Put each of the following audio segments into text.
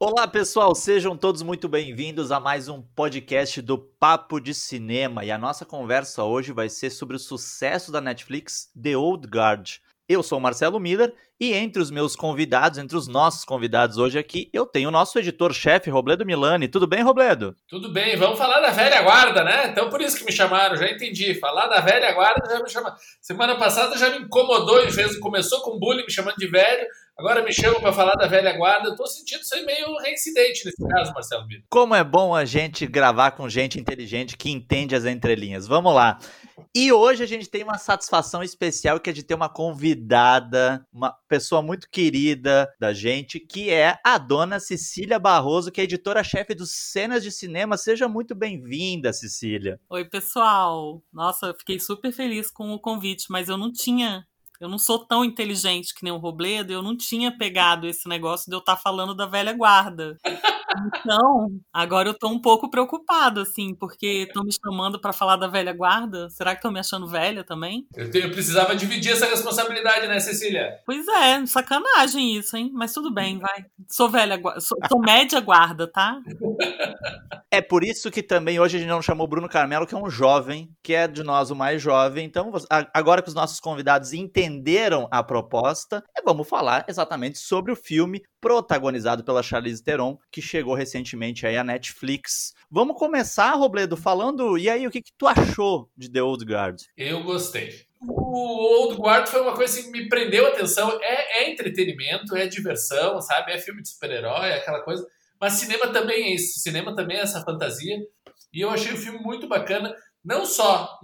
Olá, pessoal, sejam todos muito bem-vindos a mais um podcast do Papo de Cinema. E a nossa conversa hoje vai ser sobre o sucesso da Netflix The Old Guard. Eu sou o Marcelo Miller e entre os meus convidados, entre os nossos convidados hoje aqui, eu tenho o nosso editor-chefe, Robledo Milani. Tudo bem, Robledo? Tudo bem, vamos falar da velha guarda, né? Então por isso que me chamaram, já entendi. Falar da velha guarda já me chama. Semana passada já me incomodou e fez, começou com bullying me chamando de velho, Agora me chamam para falar da velha guarda. Eu tô sentindo isso aí meio reincidente nesse caso, Marcelo. Como é bom a gente gravar com gente inteligente que entende as entrelinhas. Vamos lá. E hoje a gente tem uma satisfação especial que é de ter uma convidada, uma pessoa muito querida da gente, que é a dona Cecília Barroso, que é editora-chefe dos Cenas de Cinema. Seja muito bem-vinda, Cecília. Oi, pessoal. Nossa, eu fiquei super feliz com o convite, mas eu não tinha eu não sou tão inteligente que nem o Robledo, eu não tinha pegado esse negócio de eu estar tá falando da velha guarda. Então, agora eu tô um pouco preocupado, assim, porque estão me chamando para falar da velha guarda. Será que estão me achando velha também? Eu, te, eu, precisava dividir essa responsabilidade, né, Cecília? Pois é, sacanagem isso, hein? Mas tudo bem, vai. Sou velha, sou, sou média guarda, tá? É por isso que também hoje a gente não chamou o Bruno Carmelo, que é um jovem, que é de nós o mais jovem. Então, agora que os nossos convidados entenderam a proposta, vamos falar exatamente sobre o filme protagonizado pela Charlize Theron, que chegou recentemente aí à Netflix. Vamos começar, Robledo, falando, e aí, o que, que tu achou de The Old Guard? Eu gostei. O Old Guard foi uma coisa que me prendeu a atenção. É, é entretenimento, é diversão, sabe? É filme de super-herói, é aquela coisa mas cinema também é isso, cinema também é essa fantasia. E eu achei o filme muito bacana, não só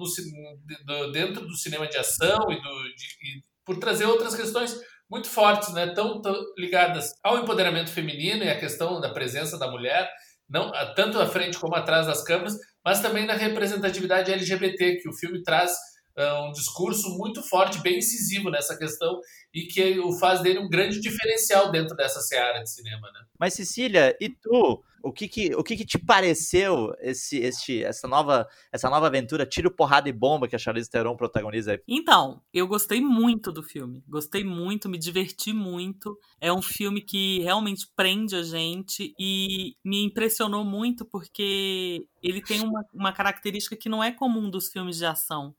no, dentro do cinema de ação e, do, de, e por trazer outras questões muito fortes, né, tão, tão, ligadas ao empoderamento feminino e à questão da presença da mulher, não tanto à frente como atrás das câmeras, mas também na representatividade LGBT que o filme traz um discurso muito forte, bem incisivo nessa questão e que o faz dele um grande diferencial dentro dessa seara de cinema, né? Mas Cecília, e tu? O que que, o que, que te pareceu esse, este, essa, nova, essa nova aventura, tiro, porrada e bomba que a Charlize Theron protagoniza? Então, eu gostei muito do filme. Gostei muito, me diverti muito. É um filme que realmente prende a gente e me impressionou muito porque ele tem uma, uma característica que não é comum dos filmes de ação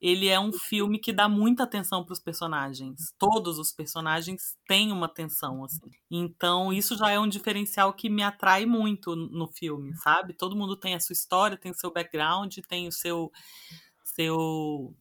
ele é um filme que dá muita atenção para os personagens. Todos os personagens têm uma atenção, assim. Então, isso já é um diferencial que me atrai muito no filme, sabe? Todo mundo tem a sua história, tem o seu background, tem o seu. seu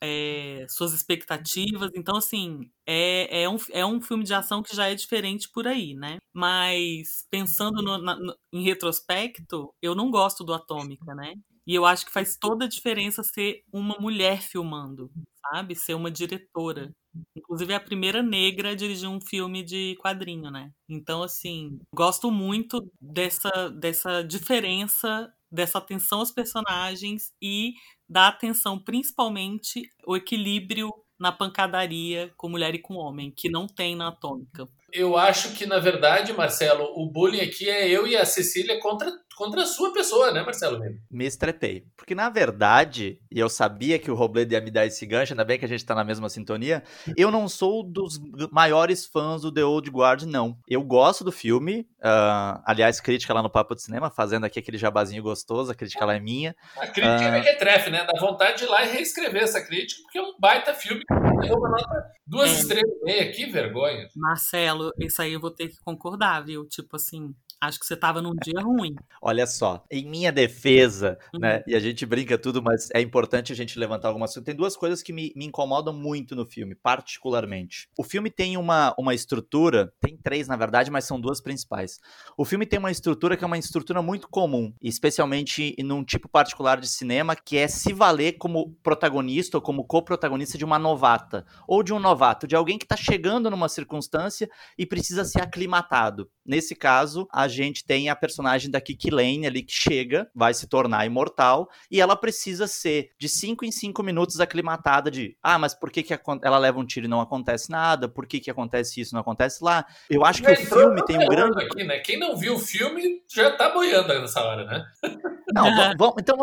é, suas expectativas. Então, assim, é, é, um, é um filme de ação que já é diferente por aí, né? Mas, pensando no, na, no, em retrospecto, eu não gosto do Atômica, né? E eu acho que faz toda a diferença ser uma mulher filmando, sabe? Ser uma diretora. Inclusive é a primeira negra a dirigir um filme de quadrinho, né? Então, assim, gosto muito dessa, dessa diferença, dessa atenção aos personagens e da atenção principalmente o equilíbrio na pancadaria com mulher e com homem, que não tem na Atômica. Eu acho que, na verdade, Marcelo, o bullying aqui é eu e a Cecília contra contra a sua pessoa, né, Marcelo Me estretei. Porque, na verdade, e eu sabia que o Robledo ia me dar esse gancho, ainda bem que a gente tá na mesma sintonia, eu não sou dos maiores fãs do The Old Guard, não. Eu gosto do filme, uh, aliás, crítica lá no Papo de Cinema, fazendo aqui aquele jabazinho gostoso, a crítica lá é minha. A crítica uh... é trefe, né? Dá vontade de ir lá e reescrever essa crítica, porque é um baita filme. Deu uma nota duas é. estrelas e meia, que vergonha. Marcelo, isso aí eu vou ter que concordar, viu? Tipo assim, Acho que você estava num dia ruim. Olha só, em minha defesa, né, uhum. né? E a gente brinca tudo, mas é importante a gente levantar algumas coisas. Tem duas coisas que me, me incomodam muito no filme, particularmente. O filme tem uma, uma estrutura, tem três na verdade, mas são duas principais. O filme tem uma estrutura que é uma estrutura muito comum, especialmente num tipo particular de cinema, que é se valer como protagonista ou como co-protagonista de uma novata, ou de um novato, de alguém que está chegando numa circunstância e precisa ser aclimatado. Nesse caso, a gente tem a personagem da Kiki Lane ali que chega, vai se tornar imortal, e ela precisa ser de 5 em 5 minutos aclimatada de, ah, mas por que, que ela leva um tiro e não acontece nada? Por que, que acontece isso e não acontece lá? Eu acho que o filme tem um grande... Aqui, né? Quem não viu o filme já tá boiando nessa hora, né? Não, vamos, então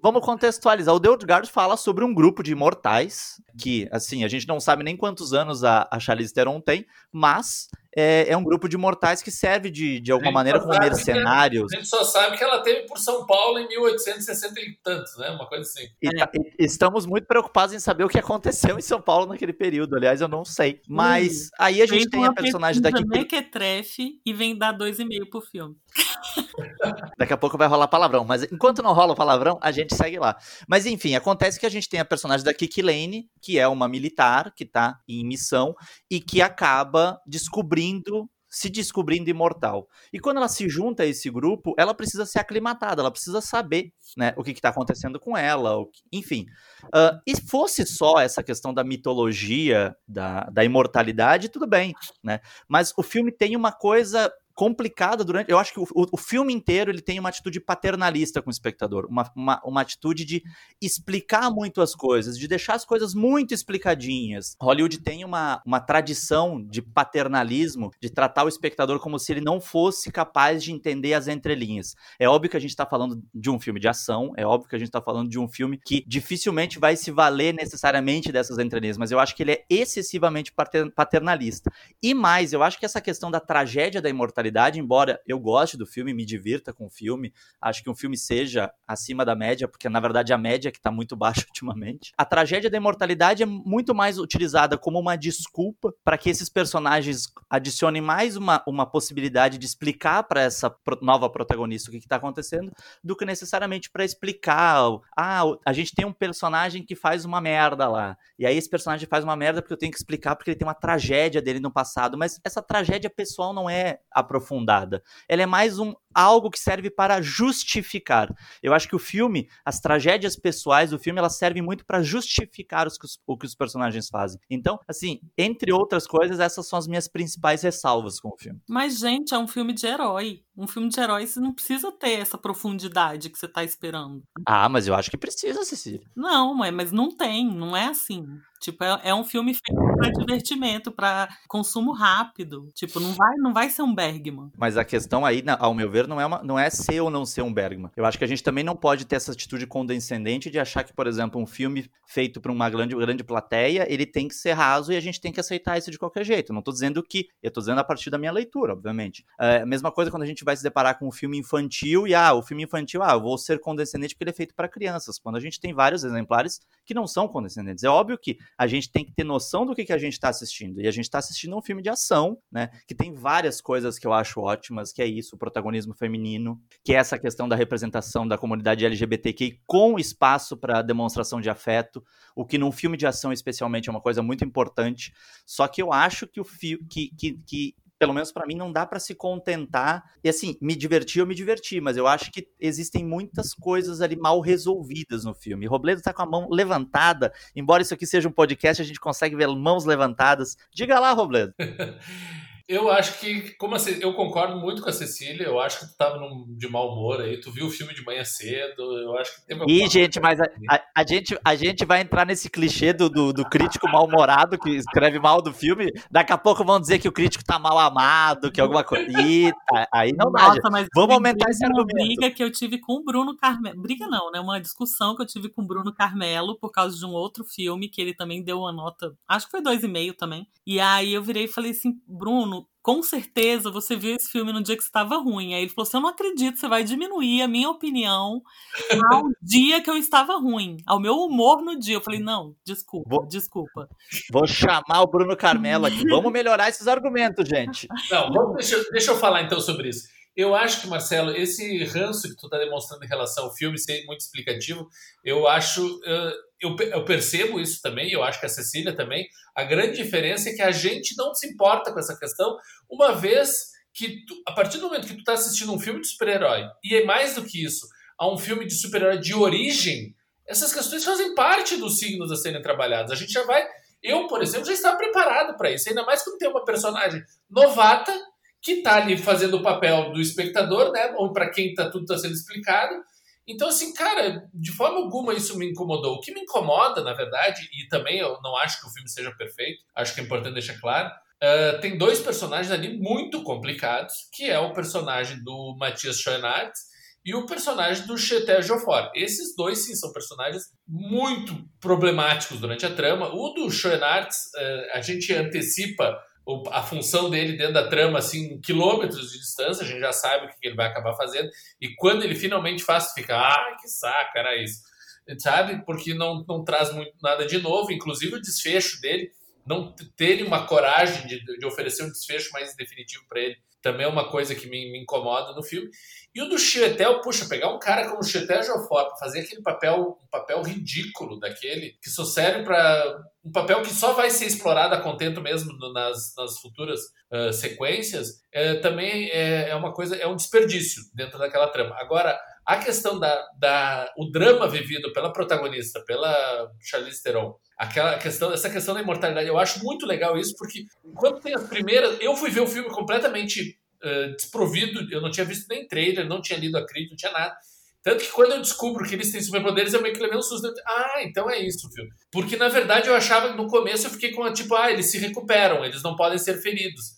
vamos, contextualizar. O The Old Guard fala sobre um grupo de imortais Que, assim, a gente não sabe nem quantos anos a, a Charlize Theron tem, mas é, é, um grupo de mortais que serve de, de alguma maneira como mercenários. A gente só sabe que ela teve por São Paulo em 1860 e tantos, né? Uma coisa assim. E, e, estamos muito preocupados em saber o que aconteceu em São Paulo naquele período. Aliás, eu não sei. Mas aí a gente tem a personagem daqui. Mequetrefe e vem dar dois e meio pro filme. Daqui a pouco vai rolar palavrão, mas enquanto não rola o palavrão, a gente segue lá. Mas enfim, acontece que a gente tem a personagem da Kiki Lane, que é uma militar que tá em missão e que acaba descobrindo se descobrindo imortal. E quando ela se junta a esse grupo, ela precisa ser aclimatada, ela precisa saber né, o que está acontecendo com ela, que, enfim. Uh, e fosse só essa questão da mitologia, da, da imortalidade, tudo bem, né? Mas o filme tem uma coisa complicada durante. Eu acho que o, o, filme inteiro ele tem uma atitude paternalista com o espectador, uma, uma, uma, atitude de explicar muito as coisas, de deixar as coisas muito explicadinhas. Hollywood tem uma, uma tradição de paternalismo, de tratar o espectador como se ele não fosse capaz de entender as entrelinhas. É óbvio que a gente está falando de um filme de ação, é óbvio que a gente está falando de um filme que dificilmente vai se valer necessariamente dessas entrelinhas, mas eu acho que ele é excessivamente paternalista. E mais, eu acho que essa questão da tragédia da imortalidade embora eu goste do filme, me divirta com o filme, acho que um filme seja acima da média, porque na verdade a média é que está muito baixa ultimamente. A tragédia da imortalidade é muito mais utilizada como uma desculpa para que esses personagens adicionem mais uma, uma possibilidade de explicar para essa nova protagonista o que está acontecendo, do que necessariamente para explicar. Ah, a gente tem um personagem que faz uma merda lá. E aí esse personagem faz uma merda porque eu tenho que explicar porque ele tem uma tragédia dele no passado. Mas essa tragédia pessoal não é a aprofundada. Ela é mais um algo que serve para justificar. Eu acho que o filme, as tragédias pessoais do filme, elas servem muito para justificar os, o que os personagens fazem. Então, assim, entre outras coisas, essas são as minhas principais ressalvas com o filme. Mas, gente, é um filme de herói. Um filme de herói, você não precisa ter essa profundidade que você está esperando. Ah, mas eu acho que precisa, Cecília. Não, mas não tem, não é assim. Tipo, é, é um filme feito para divertimento, para consumo rápido. Tipo, não vai, não vai ser um Bergman. Mas a questão aí, ao meu ver, não é, uma, não é ser ou não ser um Bergman. Eu acho que a gente também não pode ter essa atitude condescendente de achar que, por exemplo, um filme feito para uma grande, grande plateia, ele tem que ser raso e a gente tem que aceitar isso de qualquer jeito. Não estou dizendo que. Eu estou dizendo a partir da minha leitura, obviamente. É a mesma coisa quando a gente vai se deparar com um filme infantil e, ah, o filme infantil, ah, eu vou ser condescendente porque ele é feito para crianças. Quando a gente tem vários exemplares que não são condescendentes. É óbvio que a gente tem que ter noção do que, que a gente está assistindo. E a gente está assistindo um filme de ação, né? Que tem várias coisas que eu acho ótimas, que é isso, o protagonismo feminino, que é essa questão da representação da comunidade LGBTQ com espaço para demonstração de afeto, o que num filme de ação especialmente é uma coisa muito importante. Só que eu acho que o fi que, que, que pelo menos para mim, não dá para se contentar. E assim, me divertir, eu me diverti, mas eu acho que existem muitas coisas ali mal resolvidas no filme. Robledo tá com a mão levantada, embora isso aqui seja um podcast, a gente consegue ver mãos levantadas. Diga lá, Robledo. Eu acho que, como assim, eu concordo muito com a Cecília, eu acho que tu tava num, de mau humor aí, tu viu o filme de manhã cedo, eu acho que teve Ih, gente, mas a, a, a, gente, a gente vai entrar nesse clichê do, do, do crítico mal-humorado que escreve mal do filme, daqui a pouco vão dizer que o crítico tá mal amado, que alguma coisa. Eita, aí não dá. Nossa, mas Vamos aumentar esse argumento. Uma briga que eu tive com o Bruno Carmelo, briga não, né, uma discussão que eu tive com o Bruno Carmelo por causa de um outro filme que ele também deu uma nota, acho que foi dois e meio também, e aí eu virei e falei assim, Bruno, com certeza você viu esse filme no dia que estava ruim. Aí ele falou assim: Eu não acredito, você vai diminuir a minha opinião ao dia que eu estava ruim, ao meu humor no dia. Eu falei: Não, desculpa, vou, desculpa. Vou chamar o Bruno Carmelo aqui. Vamos melhorar esses argumentos, gente. Não, vamos, deixa, deixa eu falar então sobre isso. Eu acho que, Marcelo, esse ranço que tu está demonstrando em relação ao filme ser muito explicativo, eu acho. Eu, eu, percebo isso também, eu acho que a Cecília também. A grande diferença é que a gente não se importa com essa questão, uma vez que, tu, a partir do momento que tu está assistindo um filme de super-herói, e é mais do que isso, a um filme de super-herói de origem, essas questões fazem parte dos signos a serem trabalhados. A gente já vai. Eu, por exemplo, já estava preparado para isso, ainda mais quando tem uma personagem novata que está ali fazendo o papel do espectador, né? Ou para quem tá, tudo está sendo explicado então, assim, cara, de forma alguma isso me incomodou. O que me incomoda, na verdade, e também eu não acho que o filme seja perfeito, acho que é importante deixar claro, uh, tem dois personagens ali muito complicados, que é o personagem do Matias Schoenhardt e o personagem do Chetel Joffort. Esses dois, sim, são personagens muito problemáticos durante a trama. O do Schoenartz, eh, a gente antecipa a função dele dentro da trama, assim, quilômetros de distância, a gente já sabe o que ele vai acabar fazendo, e quando ele finalmente faz, fica, ah, que saco, era isso, sabe? Porque não, não traz muito nada de novo, inclusive o desfecho dele, não ter uma coragem de, de oferecer um desfecho mais definitivo para ele, também é uma coisa que me, me, incomoda no filme. E o do Chietel, puxa, pegar um cara como o Chietel Joffort, fazer aquele papel, um papel ridículo daquele, que só serve para um papel que só vai ser explorado a contento mesmo nas, nas futuras uh, sequências, é, também é, é, uma coisa, é um desperdício dentro daquela trama. Agora, a questão da, da o drama vivido pela protagonista, pela Charlize Theron, aquela questão, essa questão da imortalidade, eu acho muito legal isso, porque enquanto tem as primeiras, eu fui ver o filme completamente uh, desprovido, eu não tinha visto nem trailer, não tinha lido a crítica, não tinha nada. Tanto que quando eu descubro que eles têm superpoderes, eu meio que levei um susto. Ah, então é isso, filho. Porque na verdade eu achava no começo eu fiquei com a tipo, ah, eles se recuperam, eles não podem ser feridos.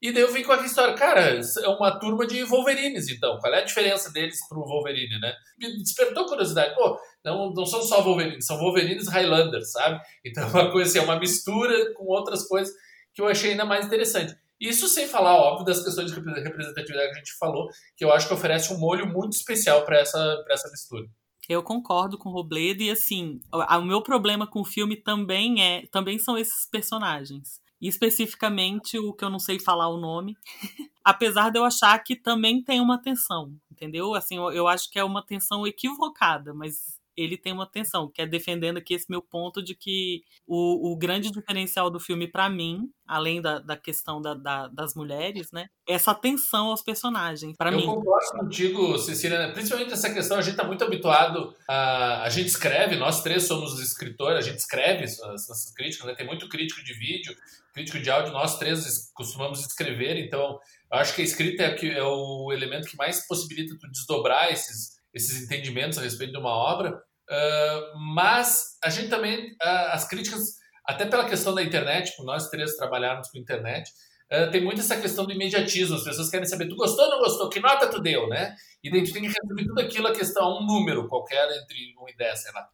E daí eu vim com aquela história, cara, é uma turma de Wolverines, então. Qual é a diferença deles pro Wolverine, né? Me despertou curiosidade. Pô, não, não são só Wolverines, são Wolverines Highlanders, sabe? Então é uma coisa assim, é uma mistura com outras coisas que eu achei ainda mais interessante. Isso sem falar, óbvio, das questões de representatividade que a gente falou, que eu acho que oferece um molho muito especial para essa, essa mistura. Eu concordo com o Robledo e assim, o meu problema com o filme também é, também são esses personagens. Especificamente o que eu não sei falar o nome. Apesar de eu achar que também tem uma tensão, entendeu? Assim, eu, eu acho que é uma tensão equivocada, mas ele tem uma tensão, que é defendendo aqui esse meu ponto de que o, o grande diferencial do filme para mim, além da, da questão da, da, das mulheres, né, é essa atenção aos personagens, para mim. Eu concordo contigo, Cecília, né? principalmente essa questão, a gente tá muito habituado a... A gente escreve, nós três somos escritores, a gente escreve essas críticas, né? tem muito crítico de vídeo, crítico de áudio, nós três costumamos escrever, então eu acho que a escrita é, é o elemento que mais possibilita tu desdobrar esses esses entendimentos a respeito de uma obra. Uh, mas a gente também, uh, as críticas, até pela questão da internet, por nós três trabalharmos com internet, uh, tem muito essa questão do imediatismo. As pessoas querem saber, tu gostou ou não gostou? Que nota tu deu, né? E daí tu tem que resumir tudo aquilo a questão um número qualquer entre 1 e 10, sei lá.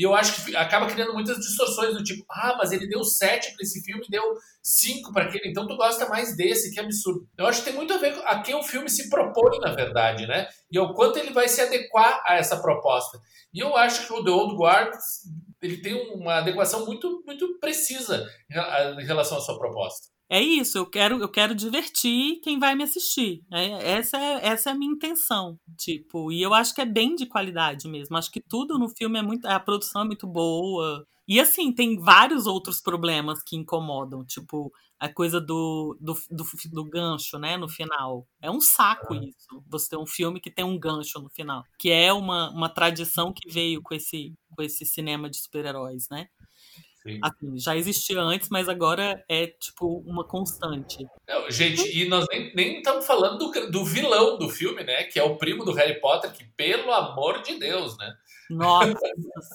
E eu acho que acaba criando muitas distorções do tipo, ah, mas ele deu 7 para esse filme, deu 5 para aquele, então tu gosta mais desse, que absurdo. Eu acho que tem muito a ver com a quem o filme se propõe, na verdade, né? E ao quanto ele vai se adequar a essa proposta. E eu acho que o The Old Guard ele tem uma adequação muito, muito precisa em relação à sua proposta é isso, eu quero, eu quero divertir quem vai me assistir. É, essa, é, essa é a minha intenção. Tipo, e eu acho que é bem de qualidade mesmo. Acho que tudo no filme é muito. A produção é muito boa. E assim, tem vários outros problemas que incomodam. Tipo, a coisa do, do, do, do gancho, né, no final. É um saco isso. Você ter um filme que tem um gancho no final. Que é uma, uma tradição que veio com esse, com esse cinema de super-heróis, né? Assim, já existia antes, mas agora é tipo uma constante. Não, gente, e nós nem, nem estamos falando do, do vilão do filme, né? Que é o primo do Harry Potter, que, pelo amor de Deus, né? Nossa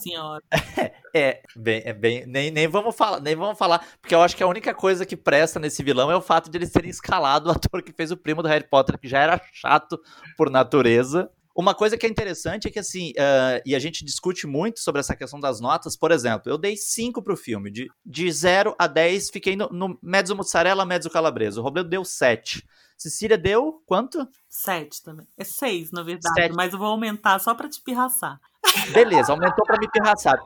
senhora. É, bem, é bem. Nem, nem vamos falar, nem vamos falar, porque eu acho que a única coisa que presta nesse vilão é o fato de eles terem escalado o ator que fez o primo do Harry Potter, que já era chato por natureza. Uma coisa que é interessante é que, assim, uh, e a gente discute muito sobre essa questão das notas, por exemplo, eu dei 5 pro filme, de, de 0 a 10, fiquei no, no mezzo mussarela, mezzo calabresa. O Robledo deu 7. Cecília deu quanto? 7 também. É 6, na verdade, Sete. mas eu vou aumentar só pra te pirraçar. Beleza, aumentou pra me pirraçar.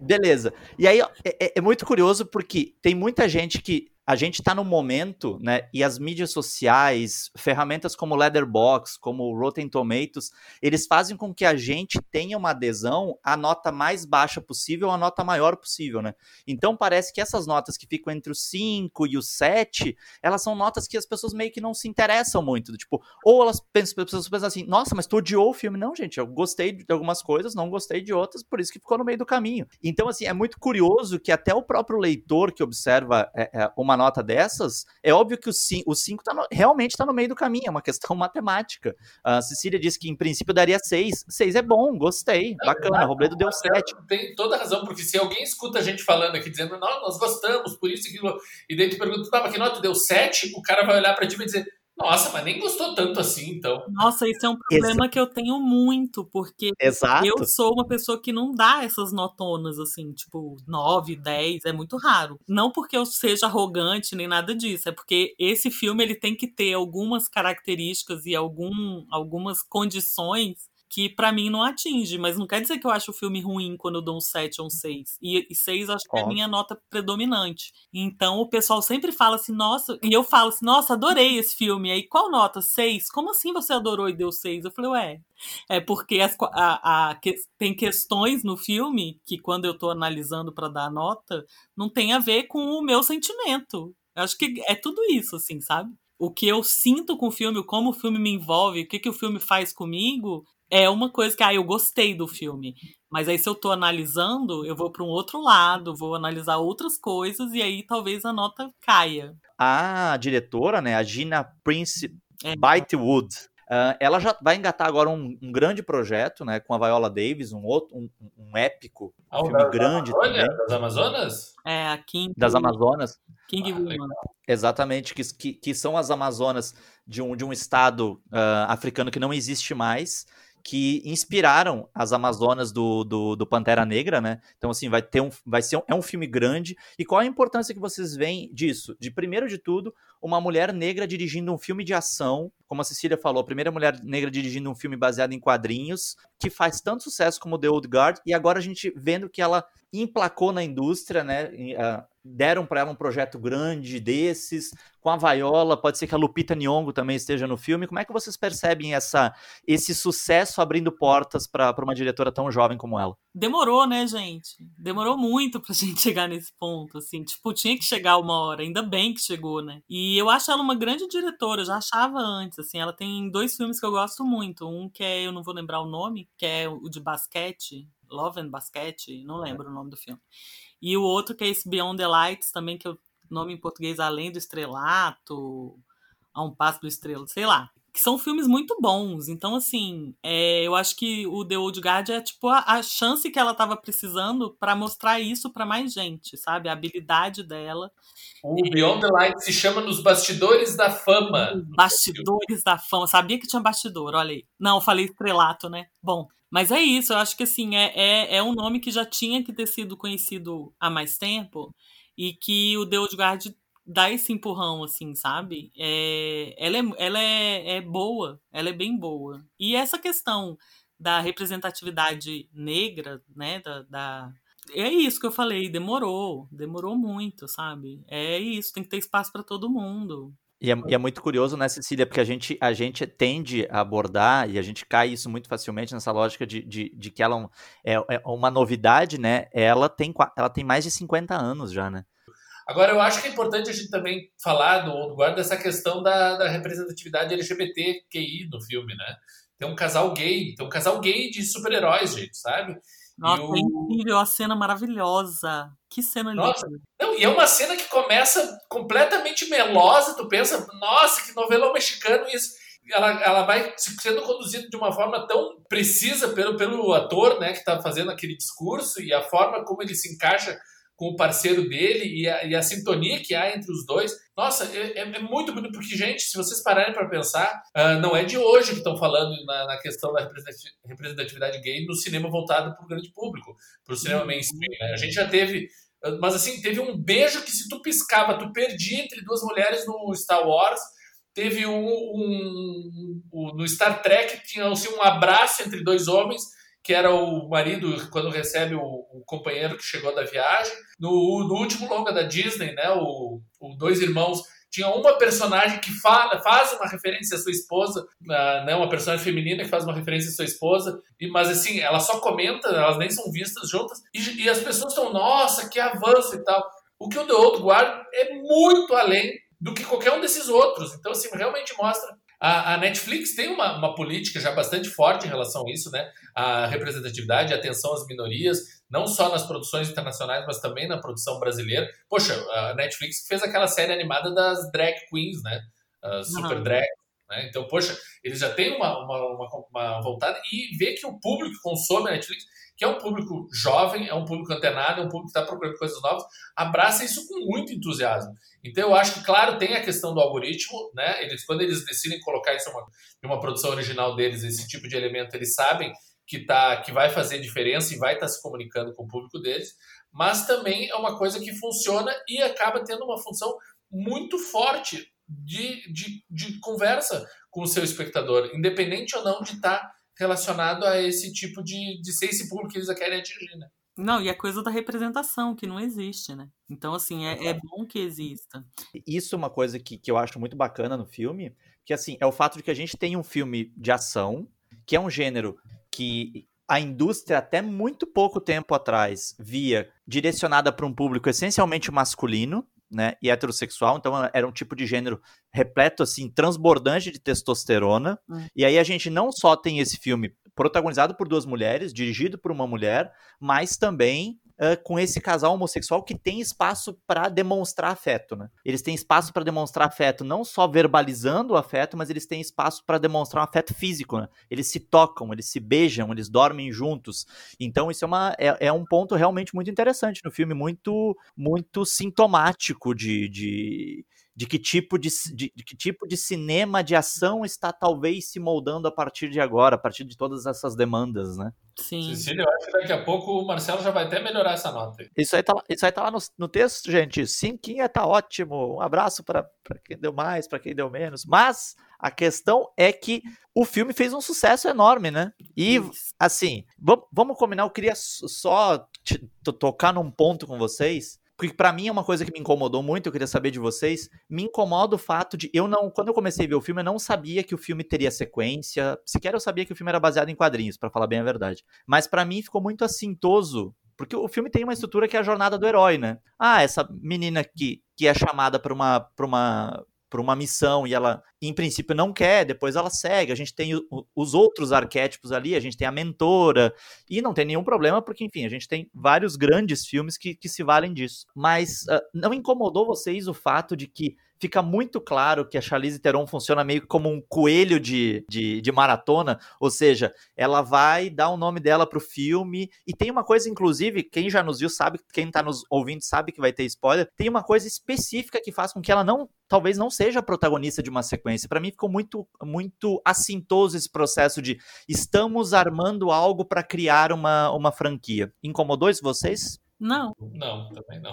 Beleza. E aí é, é, é muito curioso porque tem muita gente que a gente está no momento, né? E as mídias sociais, ferramentas como Leatherbox, como Rotten Tomatoes, eles fazem com que a gente tenha uma adesão à nota mais baixa possível, à nota maior possível, né? Então parece que essas notas que ficam entre o 5 e o 7, elas são notas que as pessoas meio que não se interessam muito. Tipo, ou elas pensam, as pessoas pensam assim, nossa, mas tu odiou o filme. Não, gente, eu gostei de algumas coisas, não gostei de outras, por isso que ficou no meio do caminho. Então, assim, é muito curioso que até o próprio leitor que observa é, é, uma nota dessas, é óbvio que o 5 tá realmente está no meio do caminho, é uma questão matemática. A Cecília disse que em princípio daria 6. 6 é bom, gostei, é bacana. É, Robledo deu 7. Tem toda razão, porque se alguém escuta a gente falando aqui, dizendo, não, nós gostamos, por isso, aquilo, e daí tu pergunta, tá, mas que nota deu 7? O cara vai olhar para ti e vai dizer, Nossa, mas nem gostou tanto assim, então. Nossa, isso é um problema Exa que eu tenho muito, porque Exato. eu sou uma pessoa que não dá essas notonas, assim, tipo, 9, 10, é muito raro. Não porque eu seja arrogante nem nada disso, é porque esse filme ele tem que ter algumas características e algum, algumas condições que para mim não atinge, mas não quer dizer que eu acho o filme ruim quando eu dou um 7 ou um 6. E, e 6 acho que é a minha nota predominante. Então o pessoal sempre fala assim, nossa, e eu falo assim, nossa, adorei esse filme. Aí qual nota? 6? Como assim você adorou e deu 6? Eu falei, ué, é porque as, a, a, que, tem questões no filme que quando eu tô analisando para dar nota, não tem a ver com o meu sentimento. Eu acho que é tudo isso, assim, sabe? o que eu sinto com o filme, como o filme me envolve, o que, que o filme faz comigo, é uma coisa que, ah, eu gostei do filme. Mas aí, se eu tô analisando, eu vou para um outro lado, vou analisar outras coisas e aí talvez a nota caia. A diretora, né, a Gina Prince é. Bytewood, uh, ela já vai engatar agora um, um, grande projeto, né, com a Viola Davis, um outro, um, um épico, um filme da, grande da também. Das Amazonas? É, a King. Das Amazonas. King ah, Woman. Exatamente, que, que, que, são as Amazonas de um, de um estado uh, africano que não existe mais que inspiraram as Amazonas do, do, do, Pantera Negra, né? Então, assim, vai ter um. Vai ser um, é um filme grande. E qual a importância que vocês veem disso? De primeiro de tudo, uma mulher negra dirigindo um filme de ação, como a Cecília falou, a primeira mulher negra dirigindo um filme baseado em quadrinhos, que faz tanto sucesso como The Old Guard, e agora a gente vendo que ela emplacou na indústria, né? deram para ela um projeto grande desses, com a Viola, pode ser que a Lupita Nyong'o também esteja no filme. Como é que vocês percebem essa, esse sucesso abrindo portas para uma diretora tão jovem como ela? Demorou, né, gente? Demorou muito pra gente chegar nesse ponto, assim. Tipo, tinha que chegar uma hora, ainda bem que chegou, né? E eu acho ela uma grande diretora, eu já achava antes, assim. Ela tem dois filmes que eu gosto muito. Um que é, eu não vou lembrar o nome, que é o de basquete, Love and Basket, não lembro o nome do filme. E o outro que é esse Beyond the Lights também, que é o nome em português Além do Estrelato, A um Passo do Estrela, sei lá. Que são filmes muito bons. Então, assim, é, eu acho que o The Old Guard é tipo a, a chance que ela estava precisando para mostrar isso para mais gente, sabe? A habilidade dela. O Beyond the Lights se chama Nos Bastidores da Fama. Bastidores da Fama. Sabia que tinha bastidor, olha aí. Não, falei estrelato, né? Bom, mas é isso, eu acho que assim, é, é, é um nome que já tinha que ter sido conhecido há mais tempo e que o The Old Guard dá esse empurrão, assim, sabe? É, ela é, ela é, é boa, ela é bem boa. E essa questão da representatividade negra, né, da, da é isso que eu falei, demorou, demorou muito, sabe? É isso, tem que ter espaço para todo mundo. E é, e é, muito curioso, né, Cecília, porque a gente, a gente tende a abordar e a gente cai isso muito facilmente nessa lógica de, de, de que ela é, é, uma novidade, né? Ela tem, ela tem mais de 50 anos já, né? Agora, eu acho que é importante a gente também falar do Old Guard dessa questão da, da representatividade LGBTQI no filme, né? Tem um casal gay, tem um casal gay de super-heróis, gente, sabe? Nossa, o... é incrível, a cena maravilhosa. Que cena nossa, linda. Não, e é uma cena que começa completamente melosa, tu pensa, nossa, que novela mexicano isso. Ela, ela vai sendo conduzida de uma forma tão precisa pelo, pelo ator, né, que está fazendo aquele discurso e a forma como ele se encaixa com o parceiro dele e a, e a sintonia que há entre os dois. Nossa, é, é, é muito bonito, porque, gente, se vocês pararem para pensar, uh, não é de hoje que estão falando na, na, questão da representatividade gay no cinema voltado para o grande público, para o cinema uhum. mainstream. Né? A gente já teve. Mas assim, teve um beijo que se tu piscava, tu perdia entre duas mulheres no Star Wars. Teve um, um, um no Star Trek tinha assim, um abraço entre dois homens que era o marido quando recebe o, o companheiro que chegou da viagem. No, no, último longa da Disney, né, o, o Dois Irmãos, tinha uma personagem que fala, faz uma referência à sua esposa, né, uma personagem feminina que faz uma referência à sua esposa, e, mas assim, ela só comenta, elas nem são vistas juntas, e, e as pessoas estão, nossa, que avanço e tal. O que o The Old Guard é muito além do que qualquer um desses outros. Então, assim, realmente mostra a, Netflix tem uma, uma, política já bastante forte em relação a isso, né? A representatividade, a atenção às minorias, não só nas produções internacionais, mas também na produção brasileira. Poxa, a Netflix fez aquela série animada das drag queens, né? Super uhum. drag. Né? Então, poxa, eles já têm uma, uma, uma, uma voltada e vê que o público que consome a Netflix que é um público jovem, é um público antenado, é um público que está procurando coisas novas, abraça isso com muito entusiasmo. Então eu acho que, claro, tem a questão do algoritmo, né? Eles, quando eles decidem colocar isso em uma, em uma produção original deles, esse tipo de elemento, eles sabem que, tá, que vai fazer diferença e vai estar tá se comunicando com o público deles, mas também é uma coisa que funciona e acaba tendo uma função muito forte de, de, de conversa com o seu espectador, independente ou não de estar tá relacionado a esse tipo de, de ser esse público que eles querem atingir, né? Não, e a coisa da representação, que não existe, né? Então, assim, é, é bom que exista. Isso é uma coisa que, que eu acho muito bacana no filme, que, assim, é o fato de que a gente tem um filme de ação, que é um gênero que a indústria, até muito pouco tempo atrás, via direcionada para um público essencialmente masculino, né, e heterossexual, então era um tipo de gênero repleto, assim, transbordante de testosterona, hum. e aí a gente não só tem esse filme protagonizado por duas mulheres, dirigido por uma mulher, mas também uh, com esse casal homossexual que tem espaço para demonstrar afeto, né? Eles têm espaço para demonstrar afeto, não só verbalizando o afeto, mas eles têm espaço para demonstrar um afeto físico, né? Eles se tocam, eles se beijam, eles dormem juntos. Então isso é, uma, é, é um ponto realmente muito interessante no filme, muito, muito sintomático de, de de que tipo de, de, de, que tipo de cinema de ação está talvez se moldando a partir de agora, a partir de todas essas demandas, né? Sim. Cecília, eu acho que daqui a pouco o Marcelo já vai até melhorar essa nota. Isso aí tá, isso aí tá lá no, no texto, gente. Cinquinha tá ótimo. Um abraço para quem deu mais, para quem deu menos. Mas a questão é que o filme fez um sucesso enorme, né? E, isso. assim, vamos combinar, eu queria só tocar num ponto com vocês porque para mim é uma coisa que me incomodou muito, eu queria saber de vocês. Me incomoda o fato de eu não, quando eu comecei a ver o filme, eu não sabia que o filme teria sequência. Sequer eu sabia que o filme era baseado em quadrinhos, para falar bem a verdade. Mas para mim ficou muito assintoso porque o filme tem uma estrutura que é a jornada do herói, né? Ah, essa menina que, que é chamada para uma, pra uma para uma missão e ela, em princípio, não quer, depois ela segue. A gente tem o, os outros arquétipos ali, a gente tem a mentora, e não tem nenhum problema, porque, enfim, a gente tem vários grandes filmes que, que se valem disso. Mas uh, não incomodou vocês o fato de que fica muito claro que a Charlize Theron funciona meio como um coelho de, de, de maratona, ou seja, ela vai dar o nome dela pro filme, e tem uma coisa, inclusive, quem já nos viu sabe, quem tá nos ouvindo sabe que vai ter spoiler, tem uma coisa específica que faz com que ela não, talvez não seja a protagonista de uma sequência. Para mim ficou muito, muito assintoso esse processo de estamos armando algo para criar uma, uma franquia. Incomodou isso vocês? Não. Não, também não.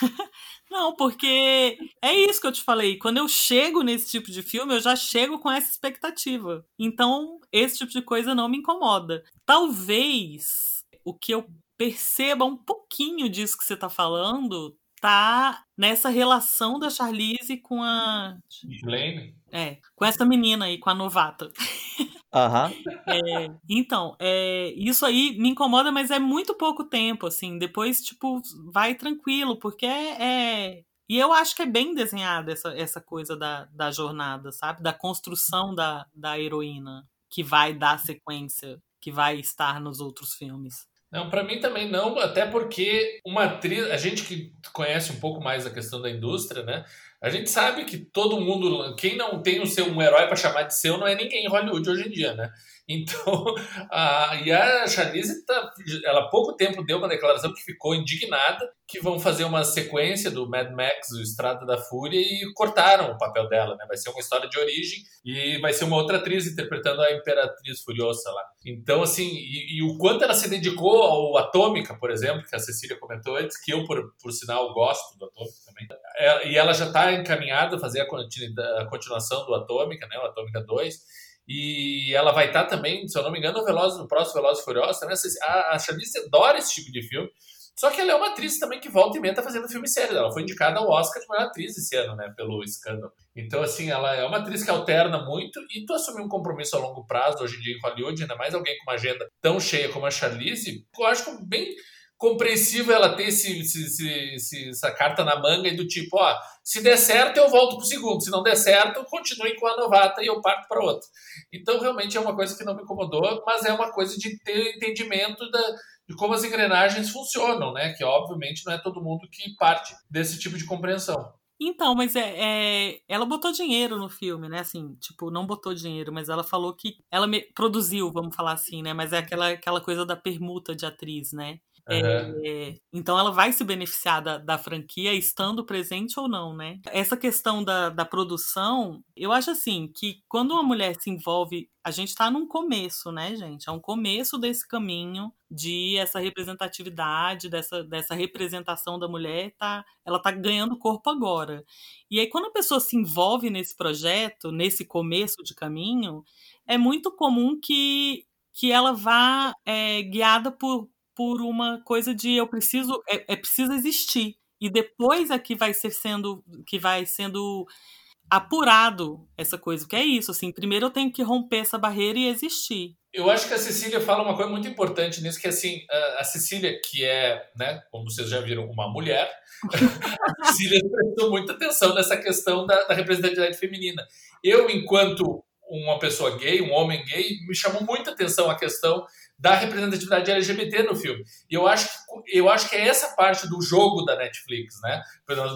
Não, porque é isso que eu te falei. Quando eu chego nesse tipo de filme, eu já chego com essa expectativa. Então, esse tipo de coisa não me incomoda. Talvez o que eu perceba um pouquinho disso que você tá falando tá nessa relação da Charlize com a. Lane? É, com essa menina aí, com a novata. Aham. É, então, é, isso aí me incomoda, mas é muito pouco tempo, assim. Depois, tipo, vai tranquilo, porque é. é... E eu acho que é bem desenhada essa, essa coisa da, da jornada, sabe? Da construção da, da heroína, que vai dar sequência, que vai estar nos outros filmes. Não, para mim também não, até porque uma atriz, a gente que conhece um pouco mais a questão da indústria, né? A gente sabe que todo mundo, quem não tem o seu um herói para chamar de seu, não é ninguém em Hollywood hoje em dia, né? Então, a, e a Charlize, tá, ela há pouco tempo deu uma declaração que ficou indignada que vão fazer uma sequência do Mad Max, o Estrada da Fúria, e cortaram o papel dela, né? Vai ser uma história de origem e vai ser uma outra atriz interpretando a Imperatriz Furiosa lá. Então, assim, e, e o quanto ela se dedicou ao Atômica, por exemplo, que a Cecília comentou antes, que eu, por, por sinal, gosto do Atômica também. É, e ela já está encaminhada a fazer a, a continuação do Atômica, né? O Atômica 2 e ela vai estar também, se eu não me engano, no, Veloz, no próximo Velozes e Furiosos. Também. A, a Charlize adora esse tipo de filme. Só que ela é uma atriz também que volta e meia tá fazendo filme sério. Ela foi indicada ao Oscar de melhor atriz esse ano, né? Pelo escândalo. Então, assim, ela é uma atriz que alterna muito e tu assumir um compromisso a longo prazo, hoje em dia em Hollywood, ainda mais alguém com uma agenda tão cheia como a Charlize, eu acho bem compreensível ela ter esse, esse, esse, essa carta na manga e do tipo, ó, se der certo eu volto pro segundo, se não der certo, continue com a novata e eu parto para outra. Então, realmente é uma coisa que não me incomodou, mas é uma coisa de ter entendimento da, de como as engrenagens funcionam, né? Que obviamente não é todo mundo que parte desse tipo de compreensão. Então, mas é, é, ela botou dinheiro no filme, né? Assim, tipo, não botou dinheiro, mas ela falou que ela me, produziu, vamos falar assim, né? Mas é aquela, aquela coisa da permuta de atriz, né? É, então ela vai se beneficiar da, da, franquia estando presente ou não, né? Essa questão da, da produção, eu acho assim que quando uma mulher se envolve, a gente está num começo, né, gente? É um começo desse caminho de essa representatividade, dessa, dessa representação da mulher, tá, ela tá ganhando corpo agora. E aí, quando a pessoa se envolve nesse projeto, nesse começo de caminho, é muito comum que, que ela vá é, guiada por, por uma coisa de eu preciso é, é preciso existir. E depois é que vai ser sendo que vai sendo apurado essa coisa que é isso assim primeiro eu tenho que romper essa barreira e existir. Eu acho que a Cecília fala uma coisa muito importante nisso que assim a Cecília que é né como vocês já viram uma mulher a Cecília prestou muita atenção nessa questão da, da representatividade feminina. Eu enquanto uma pessoa gay um homem gay me chamou muita atenção a questão da representatividade LGBT no filme. E eu acho, que, eu acho que é essa parte do jogo da Netflix, né?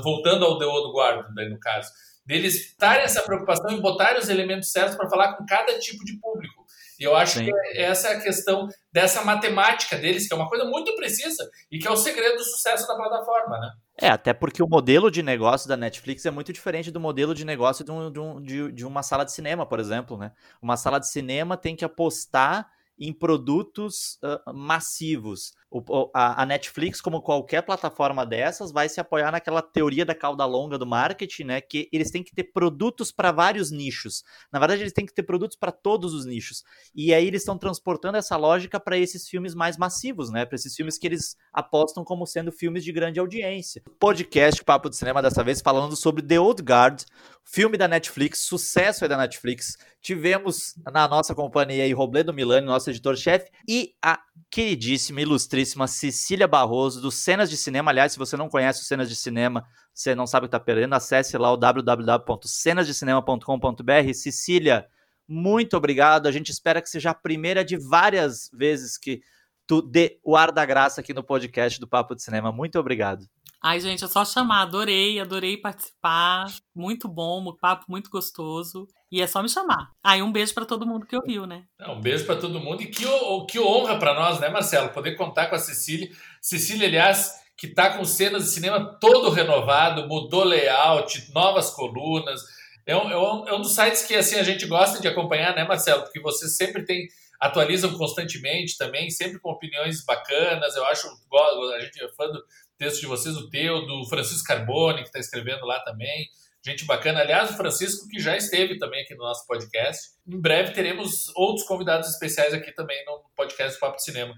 Voltando ao The Old Guard, no caso, deles terem essa preocupação em botar os elementos certos para falar com cada tipo de público. E eu acho Sim. que essa é a questão dessa matemática deles, que é uma coisa muito precisa e que é o segredo do sucesso da plataforma, né? É, até porque o modelo de negócio da Netflix é muito diferente do modelo de negócio de, um, de, de uma sala de cinema, por exemplo, né? Uma sala de cinema tem que apostar em produtos uh, massivos. O, a, a, Netflix, como qualquer plataforma dessas, vai se apoiar naquela teoria da cauda longa do marketing, né? Que eles têm que ter produtos para vários nichos. Na verdade, eles têm que ter produtos para todos os nichos. E aí eles estão transportando essa lógica para esses filmes mais massivos, né? Para esses filmes que eles apostam como sendo filmes de grande audiência. Podcast Papo de Cinema dessa vez falando sobre The Old Guard, filme da Netflix, sucesso aí da Netflix. Tivemos na nossa companhia aí Robledo Milani, nosso editor-chefe, e a queridíssima, ilustríssima Cecília Barroso, do Cenas de Cinema. Aliás, se você não conhece o Cenas de Cinema, você não sabe o que está perdendo, acesse lá o www.cenasdecinema.com.br. Cecília, muito obrigado. A gente espera que seja a primeira de várias vezes que tu dê o ar da graça aqui no podcast do Papo de Cinema. Muito obrigado. Ai, gente, é só chamar. Adorei, adorei participar. Muito bom, um papo muito gostoso. E é só me chamar. Aí, um beijo para todo mundo que ouviu, né? Um beijo para todo mundo. E que, que honra para nós, né, Marcelo? Poder contar com a Cecília. Cecília, aliás, que tá com cenas de cinema todo renovado, mudou layout, novas colunas. É um, é um, é um dos sites que assim, a gente gosta de acompanhar, né, Marcelo? Porque vocês sempre tem, atualizam constantemente também, sempre com opiniões bacanas. Eu acho, a gente é fã do texto de vocês, o teu, do Francisco Carbone, que está escrevendo lá também. Gente bacana. Aliás, o Francisco, que já esteve também aqui no nosso podcast. Em breve teremos outros convidados especiais aqui também no podcast do Papo de Cinema.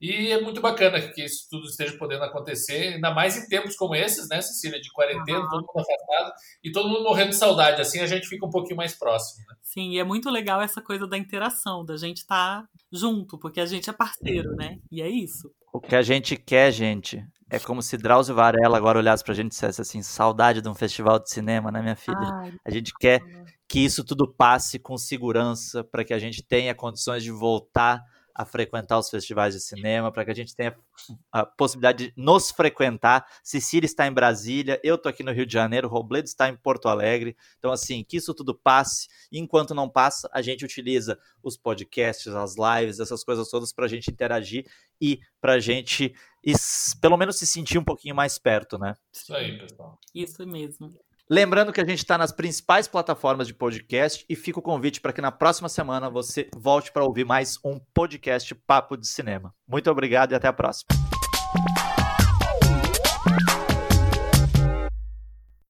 E é muito bacana que isso tudo esteja podendo acontecer, ainda mais em tempos como esses, né, Cecília? De quarentena, uhum. todo mundo afastado e todo mundo morrendo de saudade. Assim a gente fica um pouquinho mais próximo. Né? Sim, e é muito legal essa coisa da interação, da gente estar tá junto, porque a gente é parceiro, né? E é isso. O que a gente quer, gente, é como se Drauzio Varela agora olhasse pra gente e dissesse assim: saudade de um festival de cinema, né, minha filha? Ai, a gente quer que isso tudo passe com segurança para que a gente tenha condições de voltar a frequentar os festivais de cinema, para que a gente tenha a possibilidade de nos frequentar. Cecília está em Brasília, eu estou aqui no Rio de Janeiro, Robledo está em Porto Alegre. Então, assim, que isso tudo passe. E enquanto não passa, a gente utiliza os podcasts, as lives, essas coisas todas para a gente interagir e para a gente, pelo menos, se sentir um pouquinho mais perto, né? Isso aí, pessoal. Isso mesmo. Lembrando que a gente está nas principais plataformas de podcast e fica o convite para que na próxima semana você volte para ouvir mais um podcast Papo de Cinema. Muito obrigado e até a próxima.